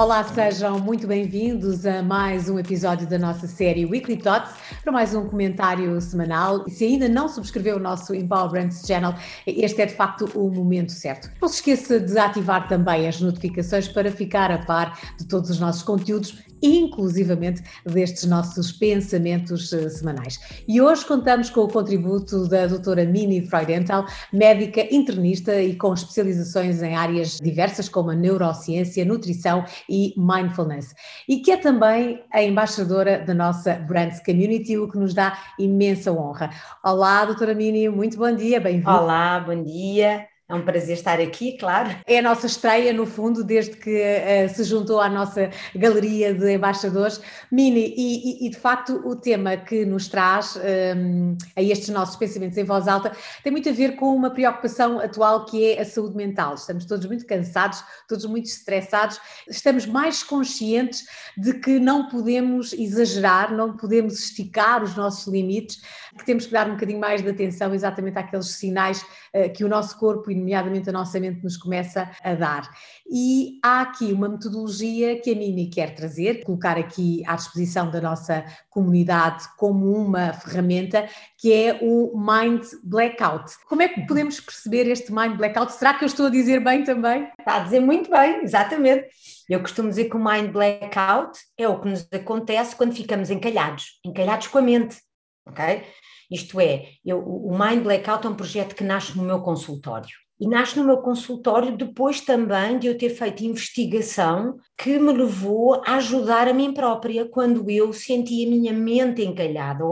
Olá, sejam muito bem-vindos a mais um episódio da nossa série Weekly Thoughts, para mais um comentário semanal. E se ainda não subscreveu o nosso Empower Brands Channel, este é de facto o momento certo. Não se esqueça de ativar também as notificações para ficar a par de todos os nossos conteúdos inclusivamente destes nossos pensamentos uh, semanais. E hoje contamos com o contributo da doutora Mini Freudenthal, médica internista e com especializações em áreas diversas como a neurociência, nutrição e mindfulness. E que é também a embaixadora da nossa Brands Community, o que nos dá imensa honra. Olá, doutora Mini, muito bom dia, bem-vinda. Olá, bom dia. É um prazer estar aqui, claro. É a nossa estreia, no fundo, desde que uh, se juntou à nossa galeria de embaixadores. Mini, e, e, de facto o tema que nos traz um, ehm, a estes nossos pensamentos em voz alta tem muito a ver com uma preocupação atual que é a saúde mental. Estamos todos muito cansados, todos muito estressados, estamos mais conscientes de que não podemos exagerar, não podemos esticar os nossos limites, que temos que dar um bocadinho mais de atenção exatamente àqueles sinais uh, que o nosso corpo e nomeadamente a nossa mente nos começa a dar. E há aqui uma metodologia que a Mimi quer trazer, colocar aqui à disposição da nossa comunidade como uma ferramenta, que é o Mind Blackout. Como é que podemos perceber este Mind Blackout? Será que eu estou a dizer bem também? Está a dizer muito bem, exatamente. Eu costumo dizer que o Mind Blackout é o que nos acontece quando ficamos encalhados, encalhados com a mente, ok? Isto é, eu, o Mind Blackout é um projeto que nasce no meu consultório. E nasce no meu consultório depois também de eu ter feito investigação que me levou a ajudar a mim própria quando eu senti a minha mente encalhada.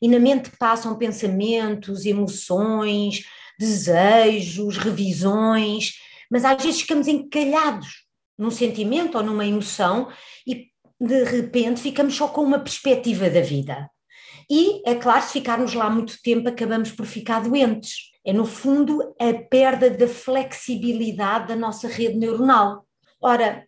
E na mente passam pensamentos, emoções, desejos, revisões, mas às vezes ficamos encalhados num sentimento ou numa emoção e de repente ficamos só com uma perspectiva da vida. E, é claro, se ficarmos lá muito tempo, acabamos por ficar doentes. É, no fundo, a perda da flexibilidade da nossa rede neuronal. Ora,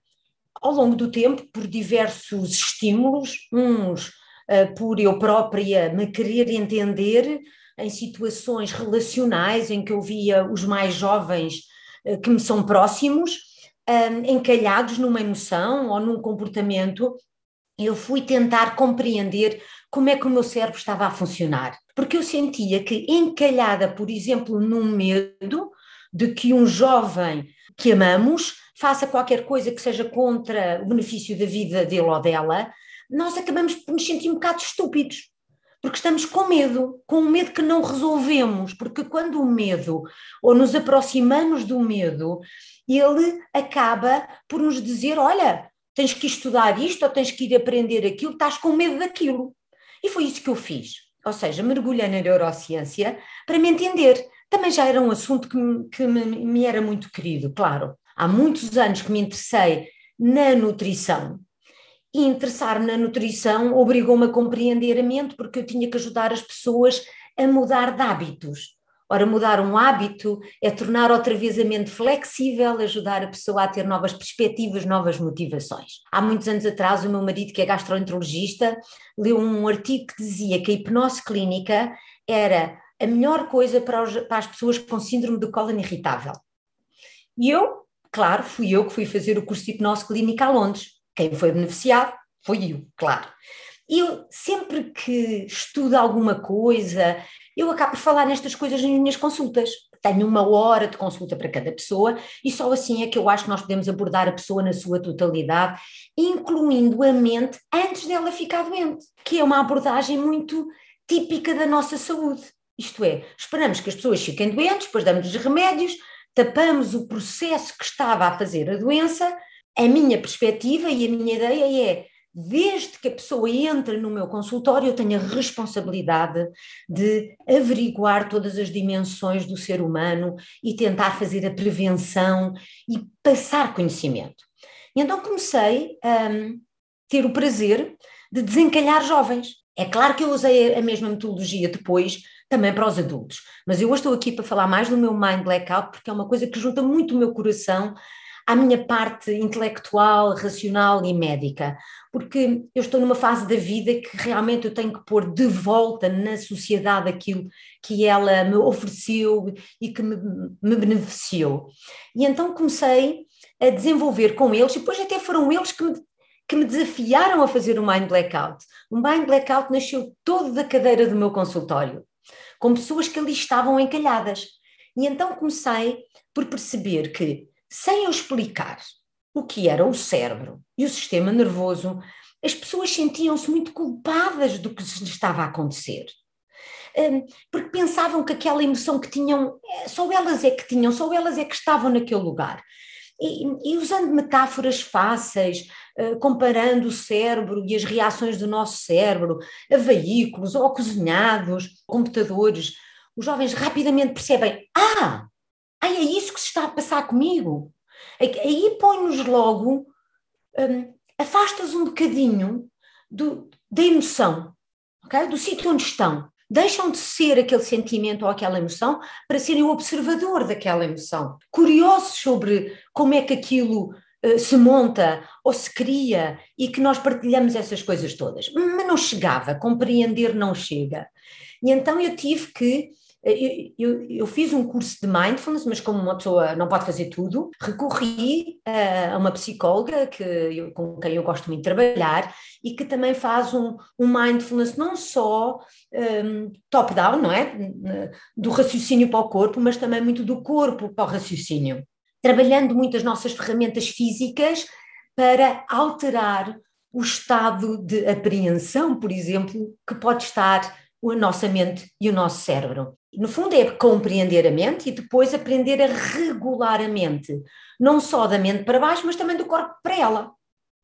ao longo do tempo, por diversos estímulos, uns uh, por eu própria me querer entender, em situações relacionais em que eu via os mais jovens uh, que me são próximos, uh, encalhados numa emoção ou num comportamento, eu fui tentar compreender como é que o meu cérebro estava a funcionar. Porque eu sentia que, encalhada, por exemplo, num medo de que um jovem que amamos faça qualquer coisa que seja contra o benefício da vida dele ou dela, nós acabamos por nos sentir um bocado estúpidos. Porque estamos com medo, com um medo que não resolvemos, porque quando o medo, ou nos aproximamos do medo, ele acaba por nos dizer: olha, tens que estudar isto ou tens que ir aprender aquilo, estás com medo daquilo. E foi isso que eu fiz. Ou seja, mergulhei na neurociência para me entender. Também já era um assunto que, me, que me, me era muito querido, claro. Há muitos anos que me interessei na nutrição. E interessar-me na nutrição obrigou-me a compreender a mente, porque eu tinha que ajudar as pessoas a mudar de hábitos. Ora, mudar um hábito é tornar outra vez a mente flexível, ajudar a pessoa a ter novas perspectivas, novas motivações. Há muitos anos atrás, o meu marido, que é gastroenterologista, leu um artigo que dizia que a hipnose clínica era a melhor coisa para, os, para as pessoas com síndrome do cólon irritável. E eu, claro, fui eu que fui fazer o curso de hipnose clínica a Londres. Quem foi beneficiado foi eu, claro. Eu, sempre que estudo alguma coisa, eu acabo por falar nestas coisas nas minhas consultas. Tenho uma hora de consulta para cada pessoa e só assim é que eu acho que nós podemos abordar a pessoa na sua totalidade, incluindo a mente antes dela ficar doente, que é uma abordagem muito típica da nossa saúde. Isto é, esperamos que as pessoas fiquem doentes, depois damos-lhes remédios, tapamos o processo que estava a fazer a doença. A minha perspectiva e a minha ideia é desde que a pessoa entra no meu consultório, eu tenho a responsabilidade de averiguar todas as dimensões do ser humano e tentar fazer a prevenção e passar conhecimento. E então comecei a um, ter o prazer de desencalhar jovens. É claro que eu usei a mesma metodologia depois também para os adultos, mas eu hoje estou aqui para falar mais do meu Mind Blackout porque é uma coisa que junta muito o meu coração à minha parte intelectual, racional e médica, porque eu estou numa fase da vida que realmente eu tenho que pôr de volta na sociedade aquilo que ela me ofereceu e que me, me beneficiou. E então comecei a desenvolver com eles, e depois até foram eles que me, que me desafiaram a fazer o Mind Blackout. O Mind Blackout nasceu todo da cadeira do meu consultório, com pessoas que ali estavam encalhadas. E então comecei por perceber que sem eu explicar o que era o cérebro e o sistema nervoso, as pessoas sentiam-se muito culpadas do que estava a acontecer. Hum, porque pensavam que aquela emoção que tinham, eh, só elas é que tinham, só elas é que estavam naquele lugar. E, e usando metáforas fáceis, eh, comparando o cérebro e as reações do nosso cérebro a veículos ou a cozinhados, computadores, os jovens rapidamente percebem: ah, Ai, é isso que se está a passar comigo. Aí põe-nos logo, um, afastas um bocadinho do, da emoção, okay? do sítio onde estão. Deixam de ser aquele sentimento ou aquela emoção para serem o observador daquela emoção. Curiosos sobre como é que aquilo uh, se monta ou se cria e que nós partilhamos essas coisas todas. Mas não chegava, compreender não chega. E então eu tive que eu, eu, eu, fiz um curso de mindfulness, mas como uma pessoa não pode fazer tudo, recorri a uma psicóloga que eu, com quem eu gosto muito de trabalhar e que também faz um, um mindfulness não só um, top-down, não é? Do raciocínio para o corpo, mas também muito do corpo para o raciocínio. Trabalhando muito as nossas ferramentas físicas para alterar o estado de apreensão, por exemplo, que pode estar a nossa mente e o nosso cérebro. No fundo, é compreender a mente e depois aprender a regular a mente, não só da mente para baixo, mas também do corpo para ela.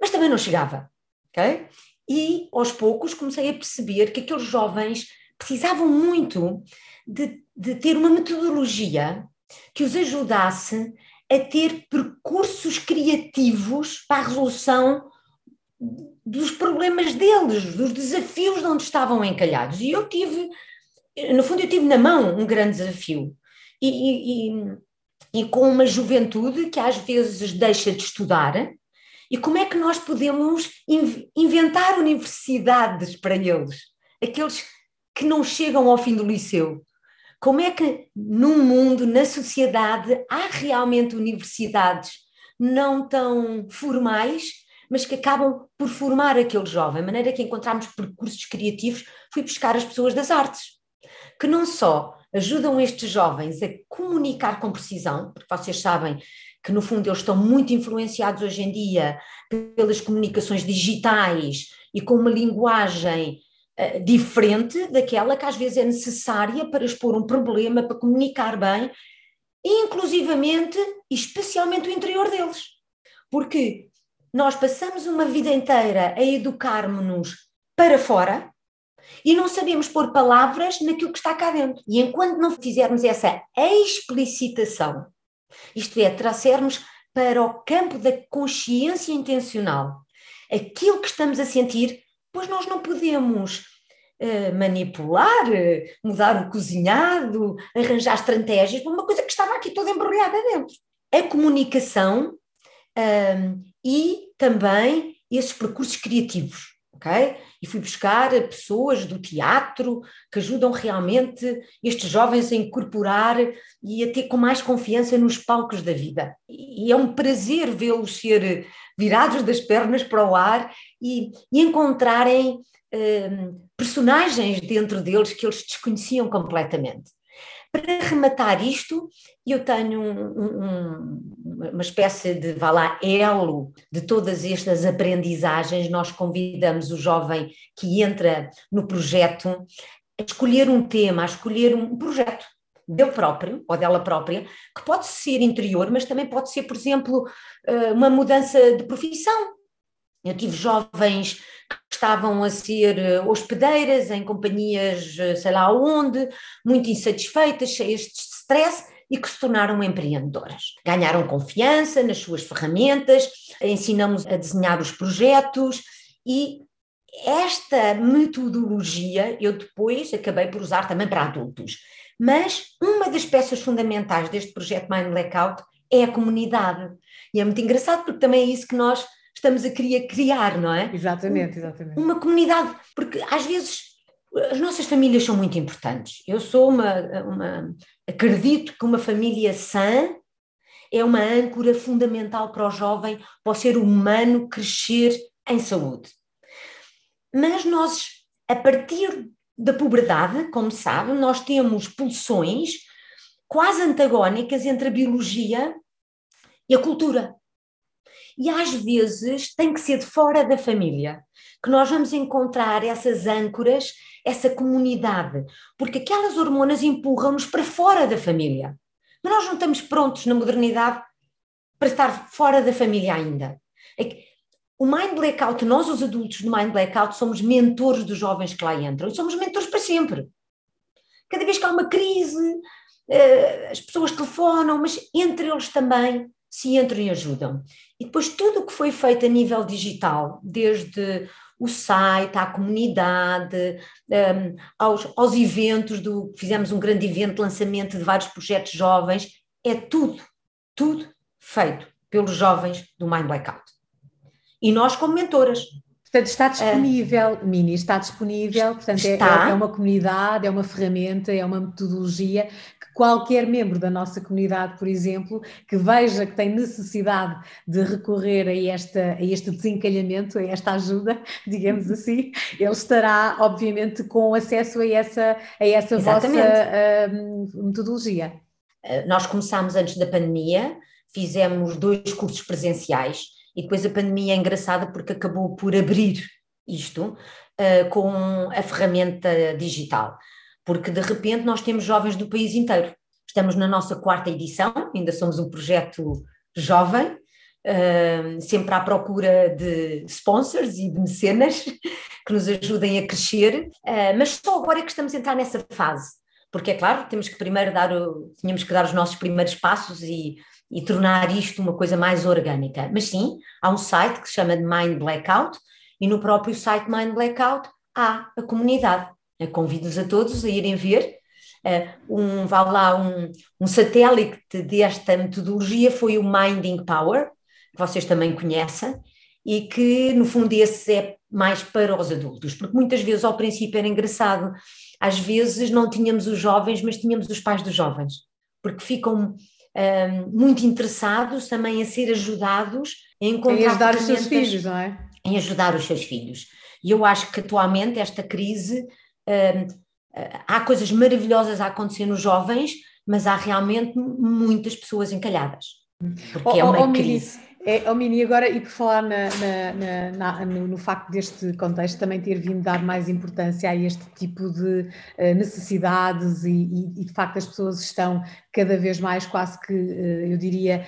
Mas também não chegava, ok? E aos poucos comecei a perceber que aqueles jovens precisavam muito de, de ter uma metodologia que os ajudasse a ter percursos criativos para a resolução dos problemas deles, dos desafios de onde estavam encalhados. E eu tive, no fundo, eu tive na mão um grande desafio. E, e, e com uma juventude que às vezes deixa de estudar, e como é que nós podemos inventar universidades para eles? Aqueles que não chegam ao fim do liceu. Como é que num mundo, na sociedade, há realmente universidades não tão formais mas que acabam por formar aquele jovem, de maneira que encontramos percursos criativos, fui buscar as pessoas das artes, que não só ajudam estes jovens a comunicar com precisão, porque vocês sabem que no fundo eles estão muito influenciados hoje em dia pelas comunicações digitais e com uma linguagem uh, diferente daquela que às vezes é necessária para expor um problema, para comunicar bem, inclusivamente e especialmente o interior deles. Porque nós passamos uma vida inteira a educarmos-nos para fora e não sabemos pôr palavras naquilo que está cá dentro. E enquanto não fizermos essa explicitação, isto é, trouxermos para o campo da consciência intencional aquilo que estamos a sentir, pois nós não podemos uh, manipular, uh, mudar o cozinhado, arranjar estratégias para uma coisa que estava aqui toda embrulhada dentro. A comunicação um, e também esses percursos criativos. Ok? E fui buscar pessoas do teatro que ajudam realmente estes jovens a incorporar e a ter com mais confiança nos palcos da vida. E é um prazer vê-los ser virados das pernas para o ar e, e encontrarem um, personagens dentro deles que eles desconheciam completamente. Para rematar isto, eu tenho um, um, uma espécie de, vá lá, elo de todas estas aprendizagens. Nós convidamos o jovem que entra no projeto a escolher um tema, a escolher um projeto dele próprio ou dela própria, que pode ser interior, mas também pode ser, por exemplo, eh, uma mudança de profissão. Eu tive jovens que estavam a ser eh, hospedeiras em companhias, eh, sei lá onde, muito insatisfeitas, cheias de stress e que se tornaram empreendedoras. Ganharam confiança nas suas ferramentas, ensinamos a desenhar os projetos e esta metodologia eu depois acabei por usar também para adultos. Mas uma das peças fundamentais deste projeto Mind Blackout é a comunidade. E é muito engraçado porque também é isso que nós estamos a querer criar, não é? Exatamente, exatamente. Uma comunidade, porque às vezes as nossas famílias são muito importantes. Eu sou uma, uma acredito que uma família sã é uma âncora fundamental para o jovem, para o ser humano crescer em saúde. Mas nós, a partir da puberdade, como sabe, nós temos pulsões quase antagónicas entre a biologia e a cultura. E às vezes tem que ser de fora da família que nós vamos encontrar essas âncoras, essa comunidade, porque aquelas hormonas empurram-nos para fora da família. Mas nós não estamos prontos na modernidade para estar fora da família ainda. É o Mind Blackout, nós os adultos do Mind Blackout somos mentores dos jovens que lá entram e somos mentores para sempre. Cada vez que há uma crise, eh, as pessoas telefonam, mas entre eles também se entram e ajudam. E depois tudo o que foi feito a nível digital, desde o site, à comunidade, um, aos, aos eventos, do, fizemos um grande evento de lançamento de vários projetos jovens, é tudo, tudo feito pelos jovens do Mind Blackout. E nós como mentoras. Portanto, está disponível, uh, Mini, está disponível, portanto, é, está. É, é, uma comunidade, é uma ferramenta, é uma metodologia qualquer membro da nossa comunidade, por exemplo, que veja que tem necessidade de recorrer a, esta, a este desencalhamento, a esta ajuda, digamos assim, ele estará, obviamente, com acesso a essa, a essa vossa uh, metodologia. Eh, nós começámos antes da pandemia, fizemos dois cursos presenciais e depois a pandemia é engraçada porque acabou por abrir isto uh, com a ferramenta digital porque de repente nós temos jovens do país inteiro. Estamos na nossa quarta edição, ainda somos um projeto jovem, uh, sempre à procura de sponsors e de mecenas que nos ajudem a crescer, uh, mas só agora é que estamos a entrar nessa fase, porque é claro, temos que primeiro dar tínhamos que dar os nossos primeiros passos e, e tornar isto uma coisa mais orgânica. Mas sim, há um site que se chama Mind Blackout, e no próprio site Mind Blackout há a comunidade convido-os a todos a irem ver. Eh, um, vá lá, um, um satélite desta metodologia foi o Minding Power, que vocês também conhecem, e que no fundo esse é mais para os adultos, porque muitas vezes ao princípio era engraçado, às vezes não tínhamos os jovens, mas tínhamos os pais dos jovens, porque ficam um, muito interessados também a ser ajudados a encontrar. Em ajudar os seus filhos, não é? Em ajudar os seus filhos. E eu acho que atualmente esta crise há coisas maravilhosas a acontecer nos jovens, mas há realmente muitas pessoas encalhadas. Porque oh, é uma oh, crise. É, oh Mini, agora, e por falar na, na, na, no, no, facto deste contexto também ter vindo dar mais importância a este tipo de uh, necessidades e, e, e, de facto as pessoas estão cada vez mais quase que, uh, eu diria,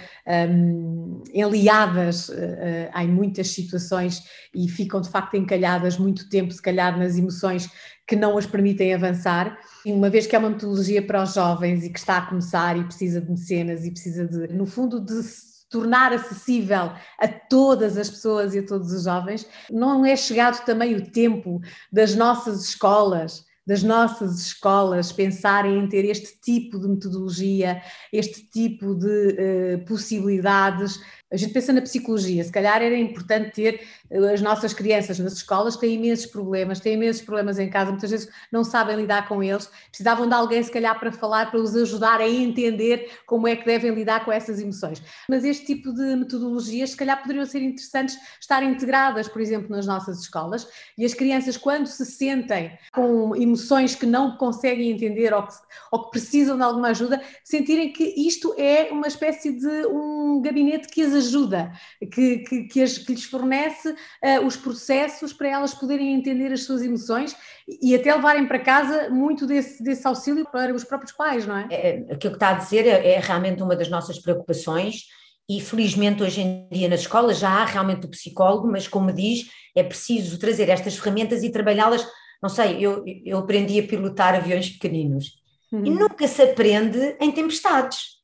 um, enliadas uh, em muitas situações e ficam de facto encalhadas muito tempo, se calhar, nas emoções que não as permitem avançar. E uma vez que é uma metodologia para os jovens e que está a começar e precisa de mecenas e precisa de, no fundo, de tornar acessível a todas as pessoas e a todos os jovens, não é chegado também o tempo das nossas escolas das nossas escolas pensarem em ter este tipo de metodologia, este tipo de uh, possibilidades a gente pensa na psicologia, se calhar era importante ter eh, as nossas crianças nas escolas têm imensos problemas, têm imensos problemas em casa, muitas vezes não sabem lidar com eles, precisavam de alguém se calhar para falar, para os ajudar a entender como é que devem lidar com essas emoções. Mas este tipo de metodologias se calhar poderiam ser interessantes estar integradas, por exemplo, nas nossas escolas, e as crianças quando se sentem com emoções que não conseguem entender ou que, ou que precisam de alguma ajuda, sentirem que isto é uma espécie de um gabinete que as ajuda que, que, que, as, que lhes fornece uh, os processos para elas poderem entender as suas emoções e até levarem para casa muito desse, desse auxílio para os próprios pais, não é? é aquilo que está a dizer é, é realmente uma das nossas preocupações e felizmente hoje em dia nas escolas já há realmente o psicólogo, mas como diz, é preciso trazer estas ferramentas e trabalhá-las. Não sei, eu, eu aprendi a pilotar aviões pequeninos uhum. e nunca se aprende em tempestades.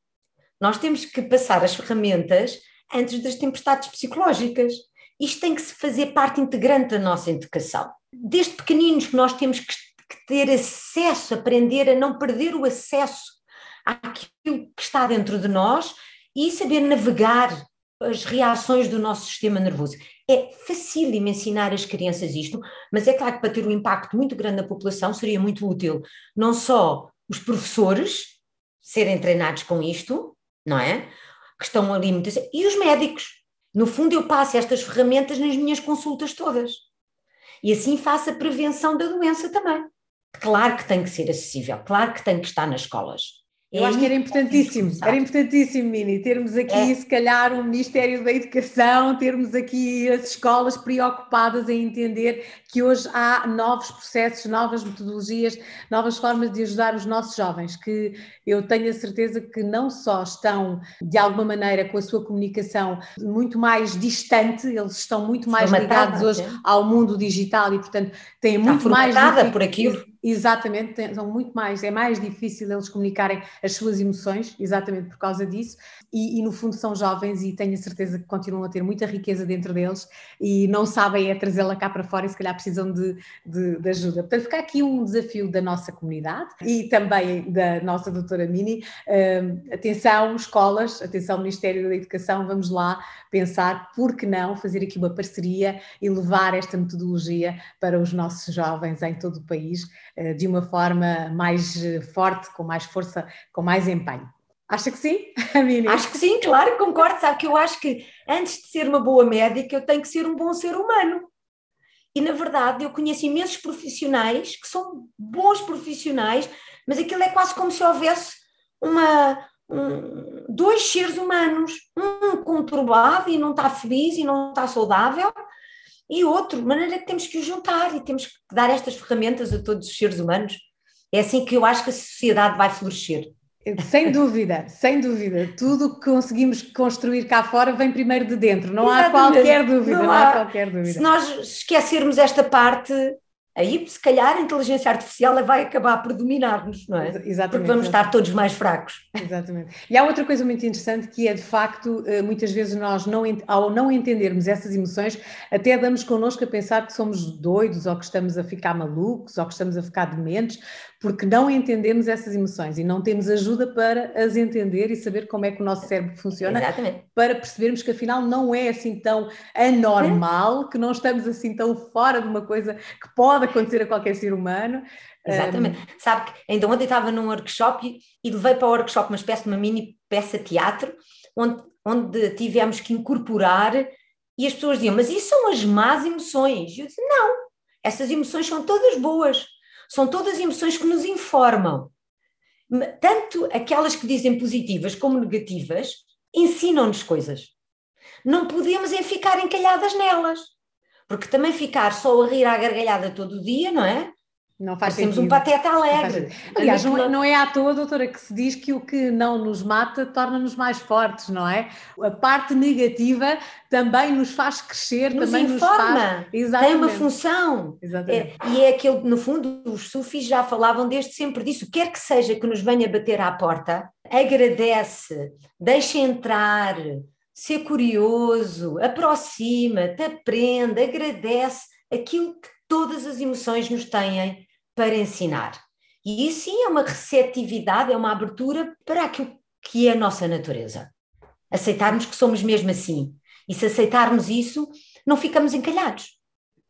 Nós temos que passar as ferramentas antes das tempestades psicológicas. Isto tem que se fazer parte integrante da nossa educação. Desde pequeninos que nós temos que, ter acesso, aprender a não perder o acesso àquilo que está dentro de nós e saber navegar as reações do nosso sistema nervoso. É facílimo ensinar as crianças isto, mas é claro que para ter um impacto muito grande na população seria muito útil não só os professores serem treinados com isto, não é? Que estão ali muitas, e os médicos. No fundo, eu passo estas ferramentas nas minhas consultas todas. E assim faço a prevenção da doença também. Claro que tem que ser acessível, claro que tem que estar nas escolas. Eu acho que era importantíssimo, era importantíssimo, Mini, termos aqui, é. se calhar, o Ministério da Educação, termos aqui as escolas preocupadas em entender que hoje há novos processos, novas metodologias, novas formas de ajudar os nossos jovens, que eu tenho a certeza que não só estão, de alguma maneira, com a sua comunicação muito mais distante, eles estão muito mais ligados hoje ao mundo digital e, portanto, têm muito mais. por aquilo Exatamente, são muito mais, é mais difícil eles comunicarem as suas emoções, exatamente por causa disso, e, e, no fundo são jovens e tenho a certeza que continuam a ter muita riqueza dentro deles e não sabem é trazê-la cá para fora e se calhar precisam de, de, de, ajuda. Portanto, fica aqui um desafio da nossa comunidade e também da nossa doutora Mini. Uh, atenção, escolas, atenção, Ministério da Educação, vamos lá pensar por que não fazer aqui uma parceria e levar esta metodologia para os nossos jovens em todo o país de uma forma mais eh, forte, com mais força, com mais empenho. Acha que sim, Mini? Acho que sim, claro, concordo. Sabe que eu acho que antes de ser uma boa médica, eu tenho que ser um bom ser humano. E na verdade, eu conheço imensos profissionais que são bons profissionais, mas aquilo é quase como se houvesse uma, um, dois seres humanos, um conturbado e não está feliz e não está saudável, e outro, de maneira que temos que os juntar e temos que dar estas ferramentas a todos os seres humanos. É assim que eu acho que a sociedade vai florescer. Sem dúvida, sem dúvida. Tudo que conseguimos construir cá fora vem primeiro de dentro, não Exatamente. há qualquer dúvida, não, não há, há, qualquer dúvida. Se nós esquecermos esta parte, aí se calhar a inteligência artificial vai acabar por dominar-nos, não é? Exatamente. Porque vamos estar todos mais fracos. Exatamente. E há outra coisa muito interessante que é de facto, eh, muitas vezes nós não, ao não entendermos essas emoções, até damos connosco a pensar que somos doidos ou que estamos a ficar malucos ou que estamos a ficar dementes, porque não entendemos essas emoções e não temos ajuda para as entender e saber como é que o nosso cérebro funciona, Exatamente. para percebermos que afinal não é assim tão anormal, que não estamos assim tão fora de uma coisa que pode acontecer a qualquer ser humano. Exatamente. Um... Sabe que ainda ontem estava num workshop e, levei para o workshop uma espécie de uma mini peça teatro, onde, onde tivemos que incorporar e as pessoas diziam, mas isso são as más emoções. E eu disse, não, essas emoções são todas boas são todas emoções que nos informam. Tanto aquelas que dizem positivas como negativas ensinam-nos coisas. Não podemos é ficar encalhadas nelas, porque também ficar só a rir à gargalhada todo o dia, não é? Não faz Temos um pateta alegre. Aliás, não, é, não é à toa, doutora, que se diz que o que não nos mata torna-nos mais fortes, não é? A parte negativa também nos faz crescer, nos também informa, nos faz... tem uma função. É, e é aquilo, no fundo, os sufis já falavam desde sempre disso. Quer que seja que nos venha bater à porta, agradece, deixa entrar, ser curioso, aproxima-te, aprende, agradece aquilo que todas as emoções nos têm para ensinar. E isso sim é uma receptividade, é uma abertura para aquilo que é a nossa natureza. Aceitarmos que somos mesmo assim. E se aceitarmos isso, não ficamos encalhados.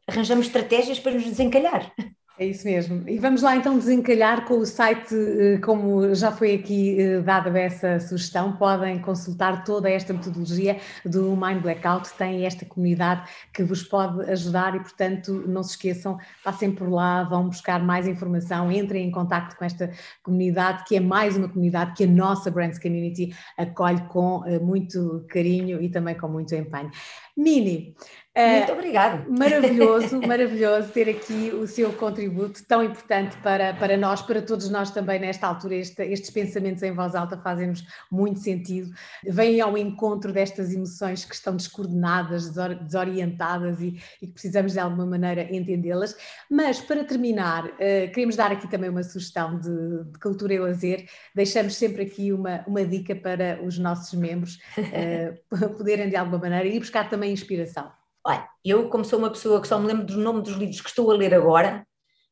Arranjamos estratégias para nos desencalhar. É isso mesmo. E vamos lá então desencalhar com o site, eh, como já foi aqui eh, dada essa sugestão, podem consultar toda esta metodologia do Mind Blackout, tem esta comunidade que vos pode ajudar e, portanto, não se esqueçam, passem por lá, vão buscar mais informação, entrem em contato com esta comunidade, que é mais uma comunidade que a nossa Brands Community acolhe com eh, muito carinho e também com muito empenho. Mini, muito uh, obrigada. Maravilhoso, maravilhoso ter aqui o seu contributo tão importante para, para nós, para todos nós também nesta altura. Este, estes pensamentos em voz alta fazem-nos muito sentido, vêm ao encontro destas emoções que estão descoordenadas, desorientadas e, e que precisamos de alguma maneira entendê-las. Mas para terminar, uh, queremos dar aqui também uma sugestão de, de, cultura e lazer. Deixamos sempre aqui uma, uma dica para os nossos membros uh, poderem de alguma maneira ir buscar também inspiração. Olha, eu, como sou uma pessoa que só me lembro do nome dos livros que estou a ler agora,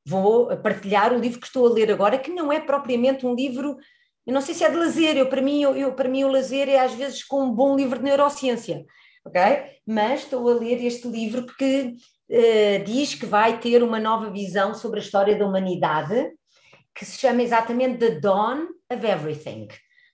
vou partilhar o livro que estou a ler agora, que não é propriamente um livro Eu não sei se é de lazer, eu, para, mim, eu, eu, para mim o lazer é às vezes com um bom livro de neurociência, ok? Mas estou a ler este livro porque uh, diz que vai ter uma nova visão sobre a história da humanidade, que se chama exatamente The Dawn of Everything.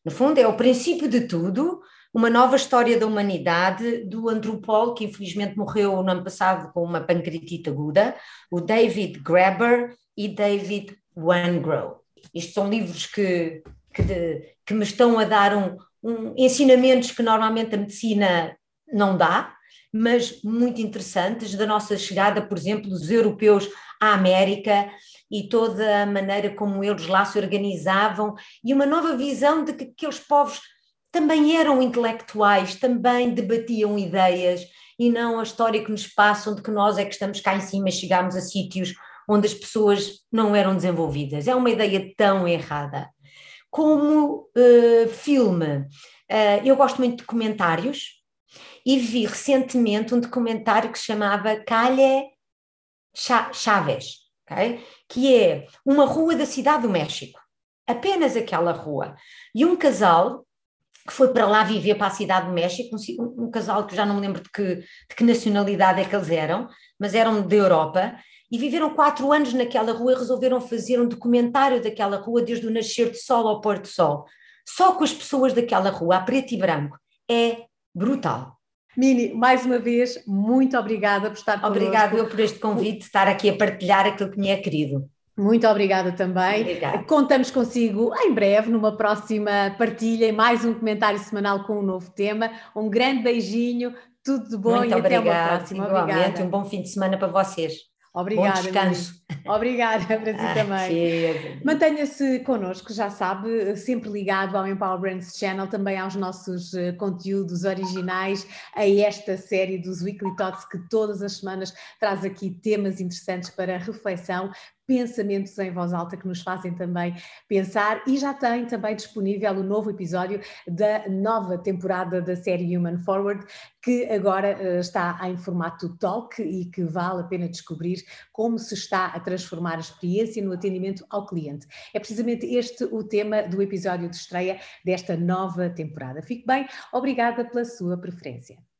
No fundo, é o princípio de tudo, uma nova história da humanidade do antropólogo que infelizmente morreu no ano passado com uma pancreatite aguda, o David Graeber e David Wengrow. Estes são livros que, que, de, que me estão a dar um, um, ensinamentos que normalmente a medicina não dá, mas muito interessantes, da nossa chegada, por exemplo, dos europeus à América e toda a maneira como eles lá se organizavam e uma nova visão de que aqueles povos também eram intelectuais, também debatiam ideias e não a história que nos passam de que nós é que estamos cá em cima chegámos a sítios onde as pessoas não eram desenvolvidas. É uma ideia tão errada. Como uh, filme, uh, eu gosto muito de documentários e vi recentemente um documentário que se chamava Calle Chaves, okay? que é uma rua da cidade do México, apenas aquela rua. E um casal que foi para lá viver para a cidade do México, um, um casal que já não me lembro de que, de que nacionalidade é que eles eram, mas eram da Europa, e viveram quatro anos naquela rua e resolveram fazer um documentário daquela rua desde o nascer de sol ao pôr do sol. Só com as pessoas daquela rua, a preto e branco. É brutal. Mini, mais uma vez, muito obrigada por estar connosco. Obrigada eu por este convite, de estar aqui a partilhar aquilo que me é querido. Muito obrigada também. Obrigada. Contamos consigo em breve, numa próxima partilha, e mais um comentário semanal com um novo tema. Um grande beijinho, tudo de bom Muito e obrigada, até uma próxima. Igualmente, obrigada. um bom fim de semana para vocês. Obrigada. Bom descanso. Obrigada para si ah, também. Mantenha-se connosco, já sabe, sempre ligado ao Empower Brands Channel, também aos nossos eh, conteúdos originais, a esta série dos Weekly Thoughts que todas as semanas traz aqui temas interessantes para reflexão, pensamentos em voz alta que nos fazem também pensar e já tem também disponível o novo episódio da nova temporada da série Human Forward, que agora uh, está em formato talk e que vale a pena descobrir como se está a transformar a experiência no atendimento ao cliente. É precisamente este o tema do episódio de estreia desta nova temporada. Fique bem, obrigada pela sua preferência.